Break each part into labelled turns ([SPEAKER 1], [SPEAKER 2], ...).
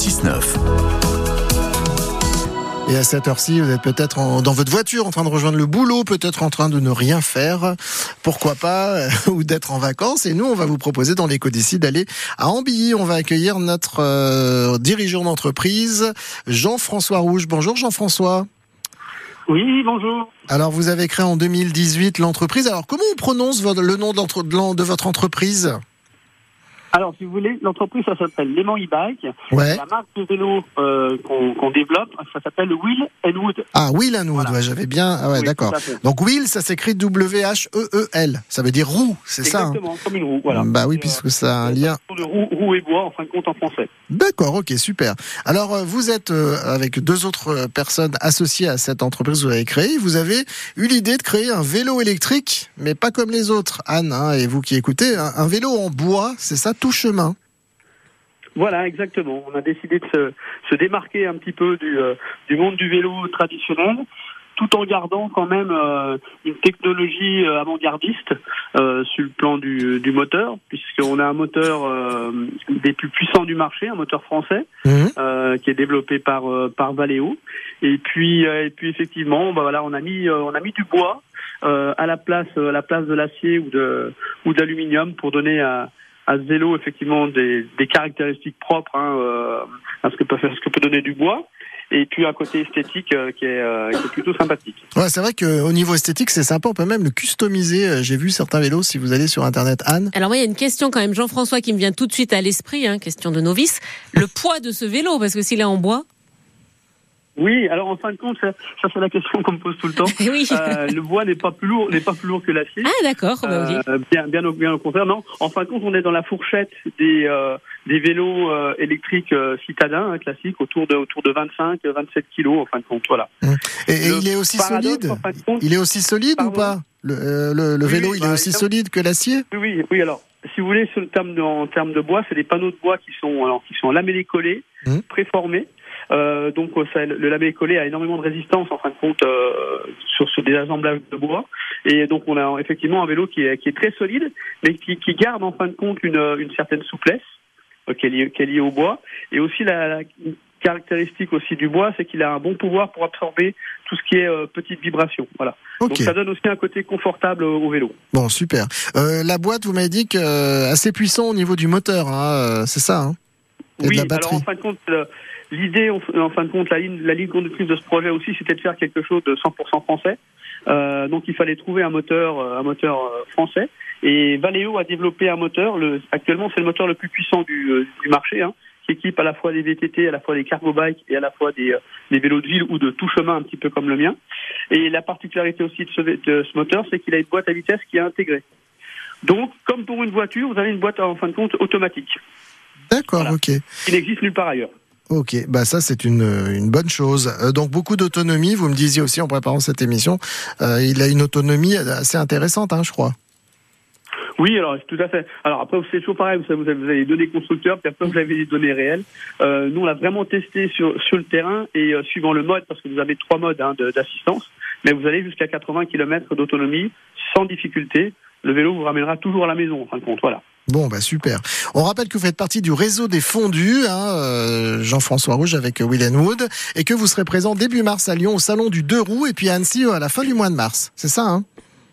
[SPEAKER 1] 6-9.
[SPEAKER 2] Et à cette heure-ci, vous êtes peut-être en- dans votre voiture en train de rejoindre le boulot, peut-être en train de ne rien faire, pourquoi pas, ou d'être en vacances. Et nous, on va vous proposer dans l'éco d'ici d'aller à Ambilly. On va accueillir notre euh, dirigeant d'entreprise, Jean-François Rouge. Bonjour Jean-François.
[SPEAKER 3] Oui, bonjour.
[SPEAKER 2] Alors, vous avez créé en 2018 l'entreprise. Alors, comment on prononce votre- le nom de votre entreprise?
[SPEAKER 3] Alors, si vous voulez, l'entreprise, ça s'appelle Lemon e-bike.
[SPEAKER 2] Ouais.
[SPEAKER 3] La marque de vélo euh, qu'on qu'on développe, ça s'appelle Wheel and Wood.
[SPEAKER 2] Ah, Will and Wood.
[SPEAKER 3] Voilà.
[SPEAKER 2] Ouais, j'avais bien. Ah ouais,
[SPEAKER 3] Oui,
[SPEAKER 2] d'accord. Donc, Will, ça s'écrit W-H-E-E-L. Ça veut dire roue, c'est ça hein
[SPEAKER 3] Exactement, comme une roue. Voilà.
[SPEAKER 2] Bah oui, puisque ça a un lien.
[SPEAKER 3] euh, de roue, roue et bois, en fin de compte, en français.
[SPEAKER 2] D'accord, ok, super. Alors, euh, vous êtes euh, avec deux autres euh, personnes associées à cette entreprise que vous avez créée. Vous avez eu l'idée de créer un vélo électrique, mais pas comme les autres. Anne, hein, et vous qui écoutez, un, un vélo en bois, c'est ça, tout chemin.
[SPEAKER 3] Voilà, exactement. On a décidé de se, se démarquer un petit peu du, euh, du monde du vélo traditionnel, tout en gardant quand même euh, une technologie euh, avant-gardiste euh, sur le plan du, du moteur, puisqu'on a un moteur euh, des plus puissants du marché, un moteur français, euh, qui est développé par euh, par Valeo. Et puis euh, et puis effectivement, bah voilà, on a mis euh, on a mis du bois euh, à la place à la place de l'acier ou de ou d'aluminium pour donner à à ce vélo effectivement des, des caractéristiques propres hein, euh, à ce que peut faire ce que peut donner du bois et puis un côté esthétique euh, qui, est, euh, qui est plutôt sympathique.
[SPEAKER 2] Ouais, c'est vrai qu'au niveau esthétique, c'est sympa. On peut même le customiser. Euh, J'ai vu certains vélos, si vous allez sur Internet, Anne.
[SPEAKER 4] Alors moi, il y a une question quand même, Jean-François, qui me vient tout de suite à l'esprit, hein, question de novice. Le poids de ce vélo, parce que s'il est en bois,
[SPEAKER 3] Oui, alors en fin de compte, ça, ça, c'est la question qu'on me pose tout le temps.
[SPEAKER 4] oui.
[SPEAKER 3] Euh, le bois n'est pas plus lourd, n'est pas plus lourd que l'acier.
[SPEAKER 4] Ah d'accord, bah oui.
[SPEAKER 3] Euh, bien, bien, au, bien au contraire. Non, en fin de compte, on est dans la fourchette des, euh, des vélos euh, électriques euh, citadins hein, classiques, autour de autour de 25, 27 kilos. En fin de compte, voilà.
[SPEAKER 2] Et, et
[SPEAKER 3] Le
[SPEAKER 2] il est aussi
[SPEAKER 3] paradoxe,
[SPEAKER 2] solide
[SPEAKER 3] en fin de compte,
[SPEAKER 2] Il est aussi solide ou pas? Le, euh, le- le
[SPEAKER 3] Oui,
[SPEAKER 2] vélo,
[SPEAKER 3] oui,
[SPEAKER 2] il est
[SPEAKER 3] bah,
[SPEAKER 2] aussi
[SPEAKER 3] évidemment.
[SPEAKER 2] solide que l'acier?
[SPEAKER 3] Oui, oui, oui. Alors, si vous voulez, sur le terme de, en termes de bois, c'est des panneaux de bois qui sont alors qui sont lamellés collés,
[SPEAKER 2] Mhm.
[SPEAKER 3] préformés. Euh, donc, euh, ça, le lamellé collé a énormément de résistance en fin de compte euh, sur, des assemblages de bois. Et donc, on a effectivement un vélo qui est, qui est très solide, mais qui, qui garde en fin de compte une, une certaine souplesse qui, est liée, qui est liée au bois. Et aussi la, la caractéristique aussi du bois, c'est qu'il a un bon pouvoir pour absorber tout ce qui est euh, petite vibration. Voilà. Donc, ça donne aussi un côté confortable au vélo.
[SPEAKER 2] Bon, super. Euh, la boîte, vous m'avez dit que euh, assez puissant au niveau du moteur, hein, c'est ça. Hein Et de
[SPEAKER 3] Oui, alors en fin de compte, l'idée, en, en fin de compte, la ligne, la ligne conductrice de ce projet aussi, c'était de faire quelque chose de 100% français. Euh, donc il fallait trouver un moteur, euh, un moteur euh, français. Et Valeo a développé un moteur. Le, actuellement, c'est le moteur le plus puissant du, euh, du marché, hein, qui équipe à la fois des VTT, à la fois des cargo bikes et à la fois des, euh, des vélos de ville ou de tout chemin, un petit peu comme le mien. Et la particularité aussi de ce, de ce moteur, c'est qu'il a une boîte à vitesse qui est intégrée. Donc, comme pour une voiture, vous avez une boîte en fin de compte automatique,
[SPEAKER 2] D'accord,
[SPEAKER 3] voilà.
[SPEAKER 2] ok.
[SPEAKER 3] qui n'existe nulle part ailleurs.
[SPEAKER 2] Ok, bah ça c'est une, une bonne chose. Euh, donc beaucoup d'autonomie, vous me disiez aussi en préparant cette émission, euh, il a une autonomie assez intéressante, hein, je crois.
[SPEAKER 3] Oui, alors tout à fait. Alors après, c'est toujours pareil. Vous avez, vous avez des données constructeurs, puis après vous avez des données réelles. Euh, nous, on l'a vraiment testé sur sur le terrain et euh, suivant le mode, parce que vous avez trois modes hein, d'assistance, mais vous allez jusqu'à 80 km d'autonomie sans difficulté. Le vélo vous ramènera toujours à la maison, en fin de compte. Voilà.
[SPEAKER 2] Bon, bah super. On rappelle que vous faites partie du réseau des fondus, hein, euh, Jean-François Rouge avec Will Wood, et que vous serez présent début mars à Lyon au salon du deux roues, et puis à Annecy euh, à la fin du mois de mars. C'est ça, hein?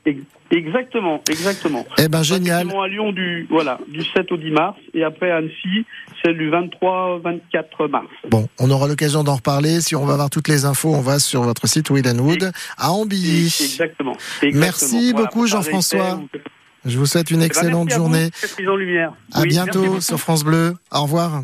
[SPEAKER 3] Ex- Exactement, exactement.
[SPEAKER 2] Eh ben génial.
[SPEAKER 3] À Lyon du voilà du 7 au 10 mars et après à Annecy, celle du 23-24 mars.
[SPEAKER 2] Bon, on aura l'occasion d'en reparler. Si on va avoir toutes les infos, on va sur votre site Will Wood à Ambilly.
[SPEAKER 3] Exactement. Exactement.
[SPEAKER 2] Merci
[SPEAKER 3] Voilà,
[SPEAKER 2] beaucoup, Jean-François. Je vous souhaite une
[SPEAKER 3] Eh ben,
[SPEAKER 2] excellente
[SPEAKER 3] merci à vous,
[SPEAKER 2] journée.
[SPEAKER 3] cette lumière.
[SPEAKER 2] À
[SPEAKER 3] Oui,
[SPEAKER 2] bientôt sur France Bleu. Au revoir.